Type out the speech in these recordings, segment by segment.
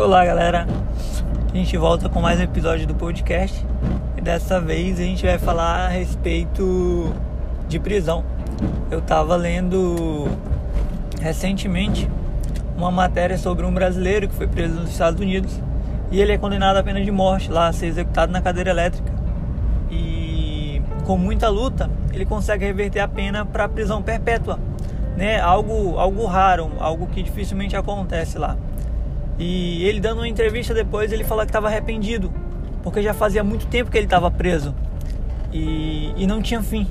Olá, galera. A gente volta com mais um episódio do podcast e dessa vez a gente vai falar a respeito de prisão. Eu tava lendo recentemente uma matéria sobre um brasileiro que foi preso nos Estados Unidos e ele é condenado à pena de morte lá, a ser executado na cadeira elétrica. E com muita luta, ele consegue reverter a pena para prisão perpétua, né? Algo algo raro, algo que dificilmente acontece lá. E ele dando uma entrevista depois, ele falou que estava arrependido, porque já fazia muito tempo que ele estava preso e, e não tinha fim.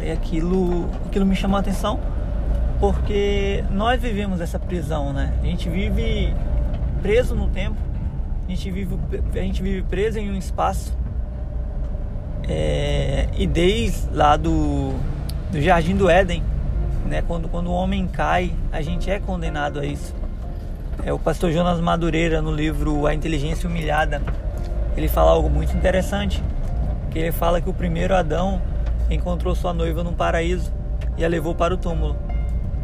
E aquilo, aquilo me chamou a atenção, porque nós vivemos essa prisão, né? A gente vive preso no tempo, a gente vive, a gente vive preso em um espaço. É, e desde lá do, do Jardim do Éden, né? Quando, quando o homem cai, a gente é condenado a isso. É o pastor Jonas Madureira no livro A Inteligência Humilhada. Ele fala algo muito interessante, que ele fala que o primeiro Adão encontrou sua noiva num paraíso e a levou para o túmulo.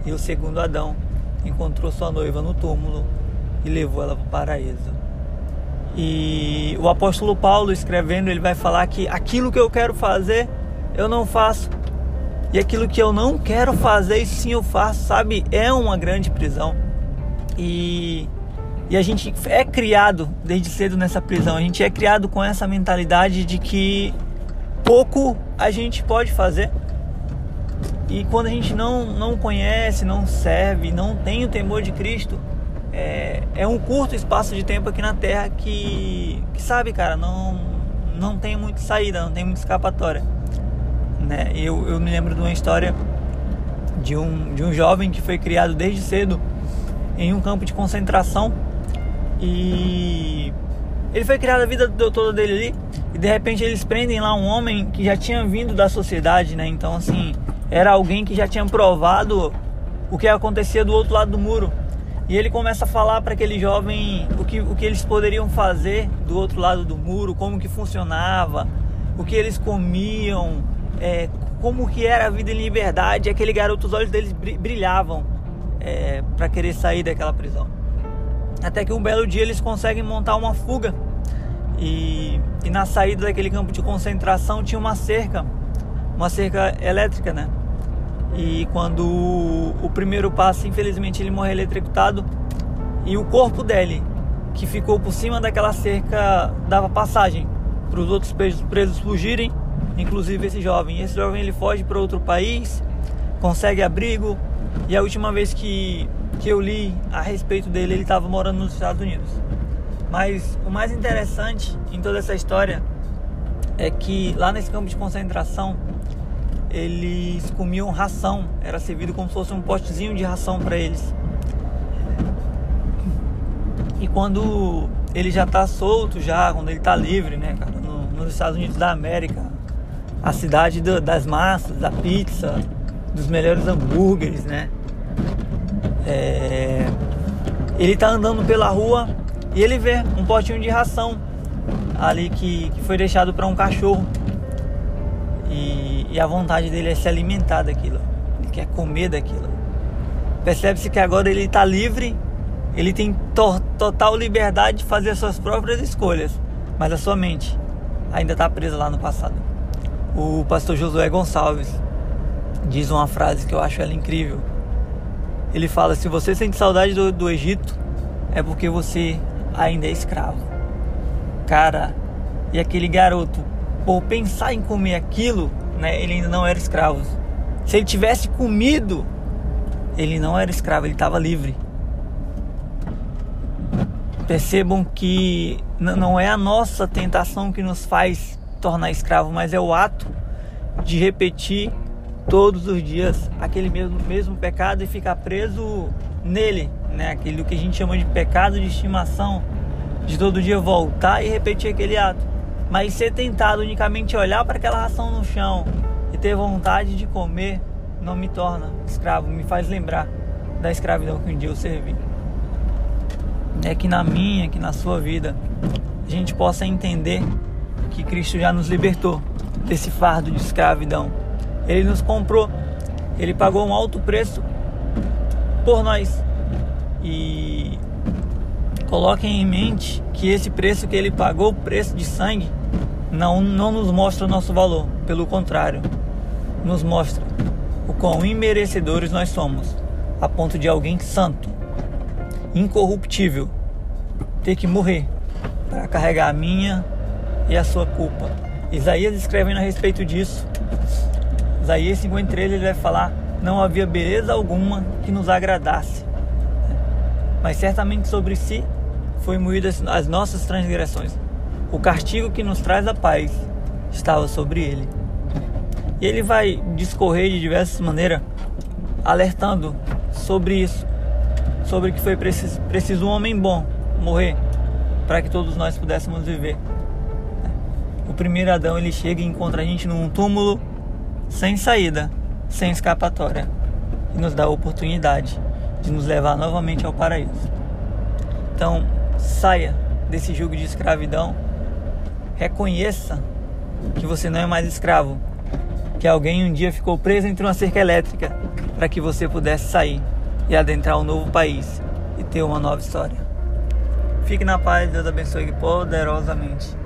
E o segundo Adão encontrou sua noiva no túmulo e levou ela para o paraíso. E o apóstolo Paulo escrevendo, ele vai falar que aquilo que eu quero fazer, eu não faço. E aquilo que eu não quero fazer, sim eu faço, sabe? É uma grande prisão. E, e a gente é criado desde cedo nessa prisão. A gente é criado com essa mentalidade de que pouco a gente pode fazer. E quando a gente não, não conhece, não serve, não tem o temor de Cristo, é, é um curto espaço de tempo aqui na Terra que, que sabe, cara, não, não tem muita saída, não tem muita escapatória. Né? Eu, eu me lembro de uma história de um, de um jovem que foi criado desde cedo em um campo de concentração e ele foi criado a vida toda dele ali e de repente eles prendem lá um homem que já tinha vindo da sociedade, né? Então assim, era alguém que já tinha provado o que acontecia do outro lado do muro. E ele começa a falar para aquele jovem o que, o que eles poderiam fazer do outro lado do muro, como que funcionava, o que eles comiam, é, como que era a vida em liberdade. Aquele garoto, os olhos deles brilhavam é, para querer sair daquela prisão. Até que um belo dia eles conseguem montar uma fuga e, e na saída daquele campo de concentração tinha uma cerca, uma cerca elétrica, né? E quando o, o primeiro passo, infelizmente, ele morre eletrocutado e o corpo dele, que ficou por cima daquela cerca, dava passagem para os outros presos, presos fugirem, inclusive esse jovem. Esse jovem ele foge para outro país, consegue abrigo, e a última vez que, que eu li a respeito dele, ele estava morando nos Estados Unidos. Mas o mais interessante em toda essa história é que lá nesse campo de concentração eles comiam ração, era servido como se fosse um potezinho de ração para eles. E quando ele já está solto, já quando ele está livre, né, cara, no, nos Estados Unidos da América, a cidade do, das massas, da pizza, dos melhores hambúrgueres, né? É... Ele tá andando pela rua e ele vê um potinho de ração ali que, que foi deixado para um cachorro. E, e, a vontade dele é se alimentar daquilo. Ele quer comer daquilo. Percebe-se que agora ele está livre, ele tem to total liberdade de fazer as suas próprias escolhas, mas a sua mente ainda está presa lá no passado. O pastor Josué Gonçalves diz uma frase que eu acho ela incrível. Ele fala: se você sente saudade do, do Egito, é porque você ainda é escravo. Cara, e aquele garoto, por pensar em comer aquilo, né, ele ainda não era escravo. Se ele tivesse comido, ele não era escravo, ele estava livre. Percebam que não é a nossa tentação que nos faz tornar escravo, mas é o ato de repetir todos os dias aquele mesmo, mesmo pecado e ficar preso nele, né? Aquilo que a gente chama de pecado de estimação, de todo dia voltar e repetir aquele ato. Mas ser tentado unicamente olhar para aquela ração no chão e ter vontade de comer não me torna escravo, me faz lembrar da escravidão que um dia eu servi. É que na minha, que na sua vida, a gente possa entender que Cristo já nos libertou desse fardo de escravidão ele nos comprou, ele pagou um alto preço por nós. E Coloquem em mente que esse preço que ele pagou, preço de sangue, não, não nos mostra o nosso valor. Pelo contrário, nos mostra o quão imerecedores nós somos, a ponto de alguém santo, incorruptível, ter que morrer para carregar a minha e a sua culpa. Isaías escrevendo a respeito disso. Isaías 53 ele vai falar: não havia beleza alguma que nos agradasse, mas certamente sobre si foi moída as nossas transgressões. O castigo que nos traz a paz estava sobre ele. E ele vai discorrer de diversas maneiras, alertando sobre isso, sobre que foi preciso, preciso um homem bom morrer para que todos nós pudéssemos viver. O primeiro Adão ele chega e encontra a gente num túmulo sem saída, sem escapatória, e nos dá a oportunidade de nos levar novamente ao paraíso. Então, saia desse jugo de escravidão, reconheça que você não é mais escravo, que alguém um dia ficou preso entre uma cerca elétrica para que você pudesse sair e adentrar um novo país e ter uma nova história. Fique na paz, Deus abençoe poderosamente.